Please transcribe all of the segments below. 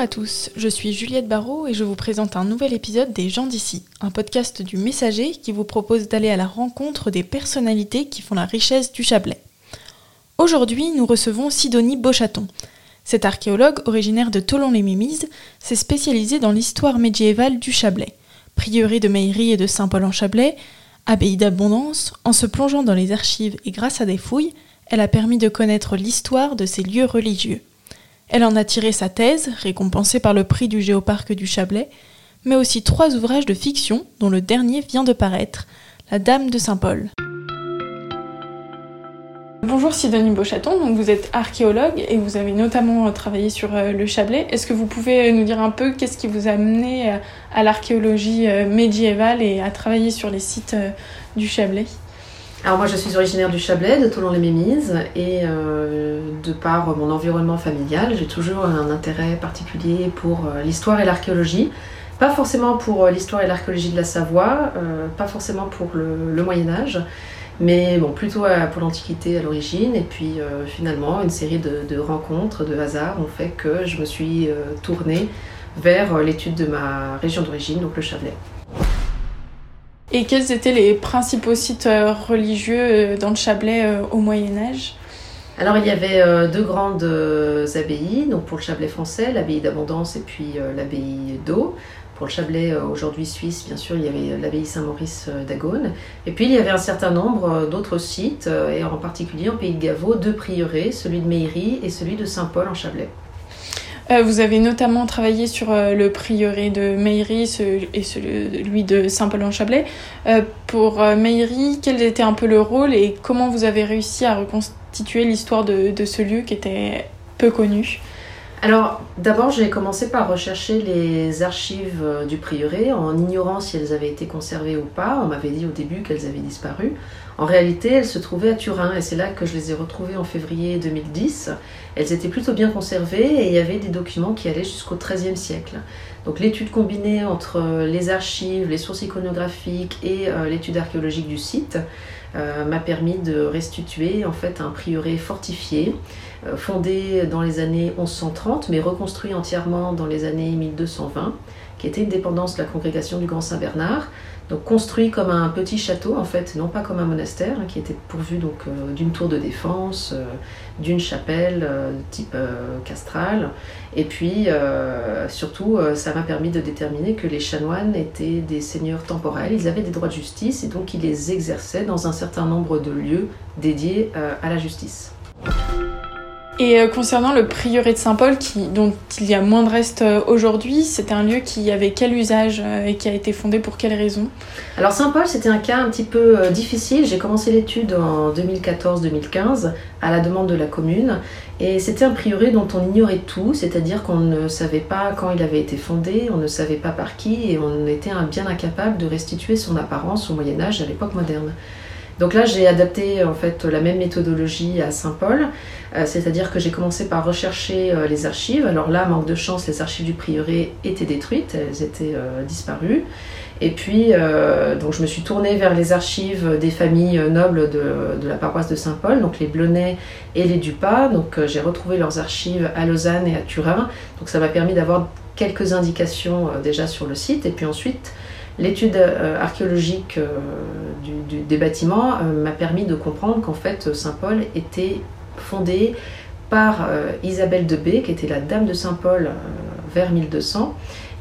à tous, je suis Juliette Barrault et je vous présente un nouvel épisode des gens d'ici, un podcast du Messager qui vous propose d'aller à la rencontre des personnalités qui font la richesse du Chablais. Aujourd'hui, nous recevons Sidonie Beauchaton. Cet archéologue, originaire de Tolon-les-Mémises, s'est spécialisé dans l'histoire médiévale du Chablais. Prieuré de Meillerie et de Saint-Paul-en-Chablais, abbaye d'abondance, en se plongeant dans les archives et grâce à des fouilles, elle a permis de connaître l'histoire de ces lieux religieux. Elle en a tiré sa thèse, récompensée par le prix du Géoparc du Chablais, mais aussi trois ouvrages de fiction, dont le dernier vient de paraître, La Dame de Saint-Paul. Bonjour Sidonie Beauchaton, donc vous êtes archéologue et vous avez notamment travaillé sur euh, le Chablais. Est-ce que vous pouvez nous dire un peu qu'est-ce qui vous a amené euh, à l'archéologie euh, médiévale et à travailler sur les sites du Chablais? Alors moi je suis originaire du Chablais, de Toulon-les-Mémises, et euh, de par mon environnement familial, j'ai toujours un intérêt particulier pour euh, l'histoire et l'archéologie. Pas forcément pour euh, l'histoire et l'archéologie de la Savoie, pas forcément pour le, Moyen Âge, mais bon, plutôt pour l'Antiquité à l'origine. Et puis finalement, une série de, de, rencontres, de hasards ont fait que je me suis tournée vers l'étude de ma région d'origine, donc le Chablais. Et quels étaient les principaux sites euh, religieux euh, dans le Chablais euh, au Moyen Âge alors il y avait deux grandes abbayes, donc pour le Chablais français, l'abbaye d'Abondance et puis l'abbaye d'Eau. Pour le Chablais aujourd'hui suisse, bien sûr, il y avait l'abbaye Saint-Maurice d'Agone. Et puis il y avait un certain nombre d'autres sites, et en particulier en Pays de Gavot, deux prieurés, celui de Meillerie et celui de Saint-Paul en Chablais. Euh, vous avez notamment travaillé sur euh, le prieuré de Meillerie et celui de Saint-Paul-en-Chablais. Euh, pour Meillerie, quel était un peu le rôle et comment vous avez réussi à reconstituer l'histoire de ce lieu qui était peu connu? Alors, d'abord, j'ai commencé par rechercher les archives du prieuré en ignorant si elles avaient été conservées ou pas. On m'avait dit au début qu'elles avaient disparu. En réalité, elles se trouvaient à Turin et c'est là que je les ai retrouvées en février 2010. Elles étaient plutôt bien conservées et il y avait des documents qui allaient jusqu'au XIIIe siècle. Donc l'étude combinée entre les archives, les sources iconographiques et euh, l'étude archéologique du site euh, m'a permis de restituer en fait un prieuré fortifié, euh, fondé dans les années 1130 mais reconstruit entièrement dans les années 1220, qui était une dépendance de la congrégation du Grand Saint-Bernard donc construit comme un petit château en fait, non pas comme un monastère, hein, qui était pourvu donc euh, d'une tour de défense, euh, d'une chapelle euh, type castral, et puis surtout ça m'a permis de déterminer que les chanoines étaient des seigneurs temporels, ils avaient des droits de justice et donc ils les exerçaient dans un certain nombre de lieux dédiés à la justice. Et euh, concernant le prieuré de Saint-Paul, dont il y a moins de restes euh, aujourd'hui, c'était un lieu qui avait quel usage euh, et qui a été fondé pour quelles raisons Alors Saint-Paul, c'était un cas un petit peu difficile. J'ai commencé l'étude en 2014-2015 à la demande de la commune. Et c'était un prieuré dont on ignorait tout, c'est-à-dire qu'on ne savait pas quand il avait été fondé, on ne savait pas par qui, et on était bien incapable de restituer son apparence au Moyen Âge à l'époque moderne. Donc là, j'ai adapté en fait la même méthodologie à Saint-Paul, euh, c'est-à-dire que j'ai commencé par rechercher euh, les archives. Alors là, manque de chance, les archives du prieuré étaient détruites, elles étaient euh, disparues. Et puis, donc je me suis tournée vers les archives des familles nobles de, la paroisse de Saint-Paul, donc les Blonay et les Dupas. Donc j'ai retrouvé leurs archives à Lausanne et à Turin. Donc ça m'a permis d'avoir quelques indications déjà sur le site. Et puis ensuite, L'étude euh, archéologique euh, des bâtiments euh, m'a permis de comprendre qu'en fait Saint-Paul était fondé par Isabelle de B, qui était la dame de Saint-Paul vers 1200,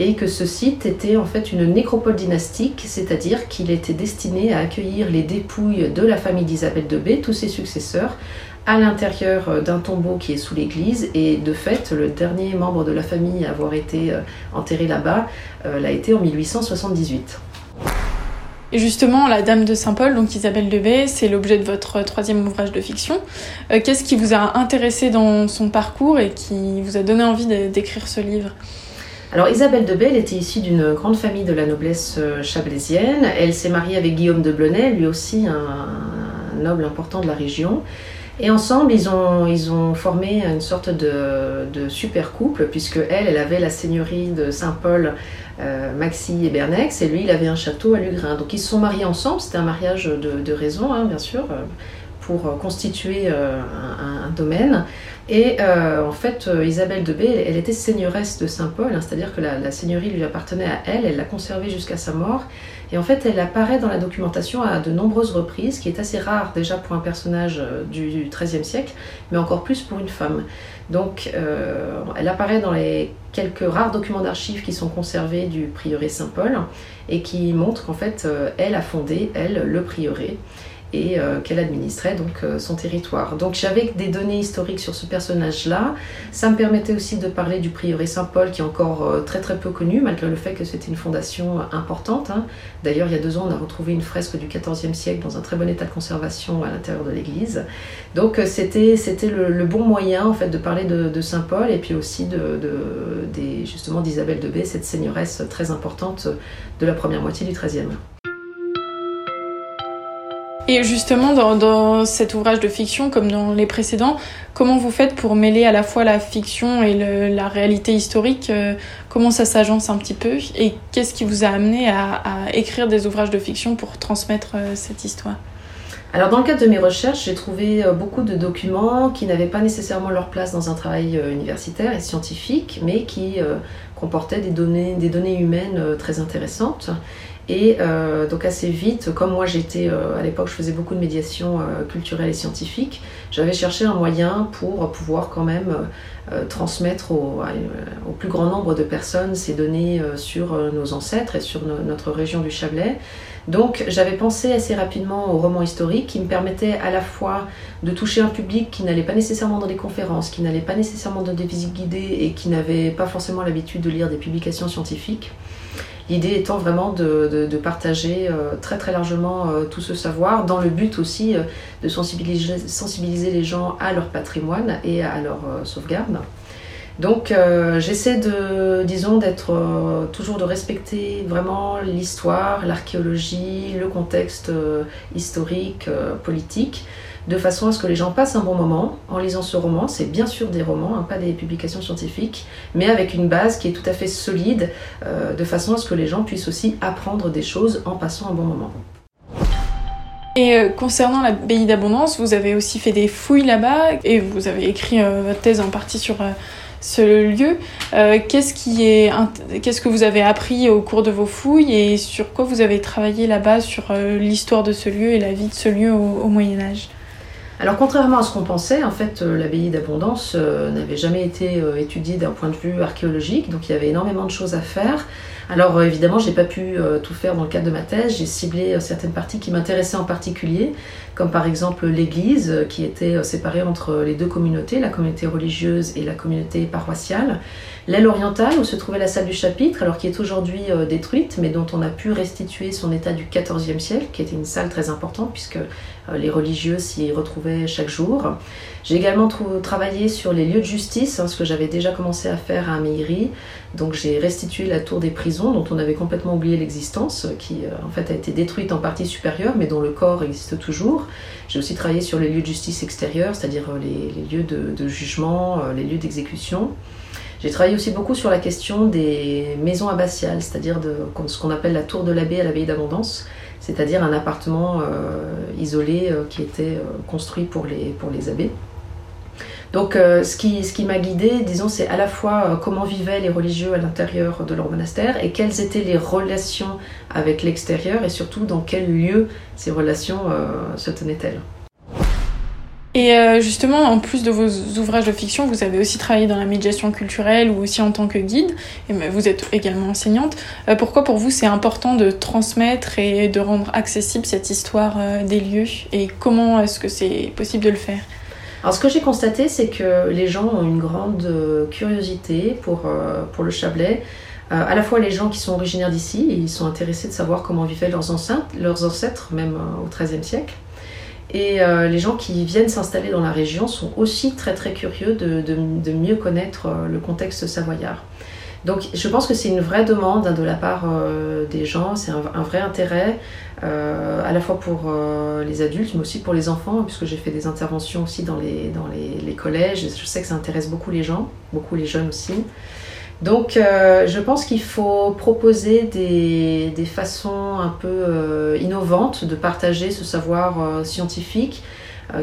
et que ce site était en fait une nécropole dynastique, c'est-à-dire qu'il était destiné à accueillir les dépouilles de la famille d'Isabelle de B, tous ses successeurs, à l'intérieur euh, d'un tombeau qui est sous l'église et de fait le dernier membre de la famille à avoir été euh, enterré là-bas euh, l'a été en 1878. Et justement, la Dame de Saint-Paul, donc Isabelle Debay, c'est l'objet de votre troisième ouvrage de fiction. Qu'est-ce qui vous a intéressé dans son parcours et qui vous a donné envie d'écrire ce livre? Alors Isabelle de elle était issue d'une grande famille de la noblesse chablaisienne. Elle s'est mariée avec Guillaume de Blonay, lui aussi un noble important de la région. Et ensemble, ils ont, ils ont formé une sorte de, de super couple, puisque elle, elle avait la seigneurie de Saint-Paul, euh, Maxi et Bernex, et lui, il avait un château à Lugrin. Donc ils se sont mariés ensemble, c'était un mariage de, de raison, hein, bien sûr, euh, pour constituer un, domaine. Et en fait, Isabelle de B, elle, était seigneuresse de Saint-Paul, hein, c'est-à-dire que la, la, seigneurie lui appartenait à elle, elle l'a conservée jusqu'à sa mort. Et en fait, elle apparaît dans la documentation à de nombreuses reprises, qui est assez rare déjà pour un personnage euh, du XIIIe siècle, mais encore plus pour une femme. Donc, euh, elle apparaît dans les quelques rares documents d'archives qui sont conservés du prieuré Saint-Paul et qui montrent qu'en fait, euh, elle a fondé, elle, le prieuré et euh, qu'elle administrait donc euh, son territoire. Donc j'avais des données historiques sur ce personnage-là. Ça me permettait aussi de parler du prieuré Saint-Paul qui est encore euh, très très peu connu malgré le fait que c'était une fondation importante. Hein. D'ailleurs il y a deux ans on a retrouvé une fresque du XIVe siècle dans un très bon état de conservation à l'intérieur de l'église. Donc c'était c'était le, bon moyen en fait de parler de, Saint-Paul et puis aussi de, des, justement d'Isabelle de B, cette seigneuresse très importante de la première moitié du XIIIe. Et justement, dans, cet ouvrage de fiction, comme dans les précédents, comment vous faites pour mêler à la fois la fiction et la réalité historique euh, Comment ça s'agence un petit peu Et qu'est-ce qui vous a amené à, écrire des ouvrages de fiction pour transmettre euh, cette histoire? Alors dans le cadre de mes recherches, j'ai trouvé euh, beaucoup de documents qui n'avaient pas nécessairement leur place dans un travail universitaire et scientifique, mais qui comportaient des données, des données humaines très intéressantes. Et euh, donc assez vite, comme moi j'étais euh, à l'époque, je faisais beaucoup de médiation euh, culturelle et scientifique, j'avais cherché un moyen pour pouvoir quand même transmettre au, au, plus grand nombre de personnes ces données sur nos ancêtres et sur notre région du Chablais. Donc j'avais pensé assez rapidement au roman historique qui me permettait à la fois de toucher un public qui n'allait pas nécessairement dans des conférences, qui n'allait pas nécessairement dans des visites guidées et qui n'avait pas forcément l'habitude de lire des publications scientifiques L'idée étant vraiment de, partager euh, très largement euh, tout ce savoir dans le but aussi euh, de sensibiliser, sensibiliser, les gens à leur patrimoine et à leur sauvegarde. Donc j'essaie de, disons, d'être toujours de respecter vraiment l'histoire, l'archéologie, le contexte historique, politique, de façon à ce que les gens passent un bon moment en lisant ce roman. C'est bien sûr des romans, hein, pas des publications scientifiques, mais avec une base qui est tout à fait solide, euh, de façon à ce que les gens puissent aussi apprendre des choses en passant un bon moment. Et euh, concernant l'abbaye d'Abondance, vous avez aussi fait des fouilles là-bas et vous avez écrit euh, votre thèse en partie sur ce lieu. qu'est-ce qui est, qu'est-ce que vous avez appris au cours de vos fouilles et sur quoi vous avez travaillé là-bas sur l'histoire de ce lieu et la vie de ce lieu au Moyen Âge? Alors contrairement à ce qu'on pensait, en fait, euh, l'abbaye d'Abondance euh, n'avait jamais été euh, étudiée d'un point de vue archéologique, donc il y avait énormément de choses à faire. Alors évidemment, j'ai pas pu tout faire dans le cadre de ma thèse, j'ai ciblé certaines parties qui m'intéressaient en particulier, comme par exemple l'église qui était séparée entre les deux communautés, la communauté religieuse et la communauté paroissiale. L'aile orientale où se trouvait la salle du chapitre, alors qui est aujourd'hui détruite, mais dont on a pu restituer son état du XIVe siècle, qui était une salle très importante puisque les religieux s'y retrouvaient chaque jour. J'ai également travaillé sur les lieux de justice, hein, ce que j'avais déjà commencé à faire à Meiri. Donc j'ai restitué la tour des prisons, dont on avait complètement oublié l'existence, qui euh, en fait a été détruite en partie supérieure, mais dont le corps existe toujours. J'ai aussi travaillé sur les lieux de justice extérieure, c'est-à-dire les, lieux de jugement, les lieux d'exécution. J'ai travaillé aussi beaucoup sur la question des maisons abbatiales, c'est-à-dire de ce qu'on appelle la tour de l'abbé à l'abbaye d'Abondance, c'est-à-dire un appartement euh, isolé euh, qui était euh, construit pour les, abbés. Donc ce qui, ce qui m'a guidée, disons, c'est à la fois comment vivaient les religieux à l'intérieur de leur monastère et quelles étaient les relations avec l'extérieur et surtout dans quel lieu ces relations se tenaient-elles. Et euh, justement, en plus de vos ouvrages de fiction, vous avez aussi travaillé dans la médiation culturelle ou aussi en tant que guide, et vous êtes également enseignante. Euh, pourquoi pour vous c'est important de transmettre et de rendre accessible cette histoire euh, des lieux? Et comment est-ce que c'est possible de le faire? Alors ce que j'ai constaté, c'est que les gens ont une grande curiosité pour, pour le Chablais. à la fois les gens qui sont originaires d'ici, ils sont intéressés de savoir comment vivaient leurs, leurs ancêtres, même au XIIIe siècle. Et euh, les gens qui viennent s'installer dans la région sont aussi très très curieux de, mieux connaître euh, le contexte savoyard. Donc je pense que c'est une vraie demande hein, de la part euh, des gens, c'est un, vrai intérêt à la fois pour les adultes mais aussi pour les enfants, puisque j'ai fait des interventions aussi dans les, dans les collèges, je sais que ça intéresse beaucoup les gens, beaucoup les jeunes aussi. Donc euh, je pense qu'il faut proposer des, façons un peu euh, innovantes de partager ce savoir euh, scientifique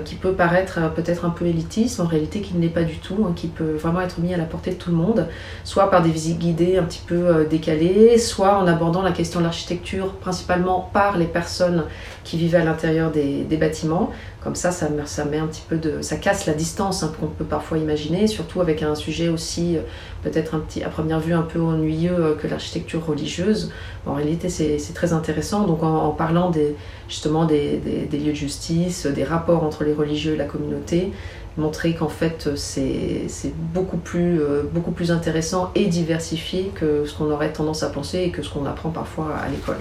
qui peut paraître euh, peut-être un peu élitiste, en réalité qui ne l'est pas du tout, hein, qui peut vraiment être mis à la portée de tout le monde, soit par des visites guidées un petit peu décalées, soit en abordant la question de l'architecture principalement par les personnes qui vivent à l'intérieur des, bâtiments. Comme ça, ça, ça, met un petit peu de, ça casse la distance hein, qu'on peut parfois imaginer, surtout avec un sujet aussi peut-être un petit, à première vue un peu ennuyeux que l'architecture religieuse. En réalité, c'est très intéressant. Donc en, parlant des, justement des, lieux de justice, des rapports entre les religieux et la communauté, montrer qu'en fait c'est beaucoup plus, euh, beaucoup plus intéressant et diversifié que ce qu'on aurait tendance à penser et que ce qu'on apprend parfois à l'école.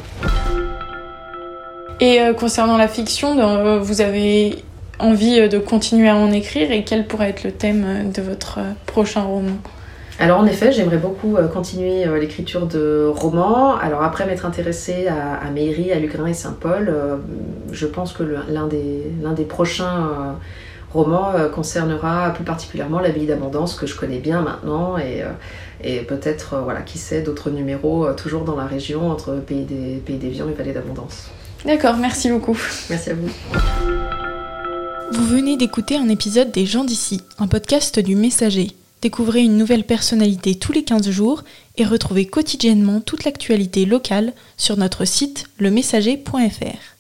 Et euh, concernant la fiction, euh, vous avez envie de continuer à en écrire et quel pourrait être le thème de votre prochain roman? Alors en effet, j'aimerais beaucoup euh, continuer euh, l'écriture de romans. Alors après m'être intéressée à, à Méry, à Lugrin et Saint-Paul, euh, je pense que l'un des, des, prochains romans concernera plus particulièrement l'abbaye d'abondance que je connais bien maintenant et, et peut-être, voilà, qui sait, d'autres numéros toujours dans la région entre Pays des, Pays des Vians et Vallée d'Abondance. D'accord, merci beaucoup. Merci à vous. Vous venez d'écouter un épisode des gens d'ici, un podcast du Messager. Découvrez une nouvelle personnalité tous les 15 jours et retrouvez quotidiennement toute l'actualité locale sur notre site lemessager.fr.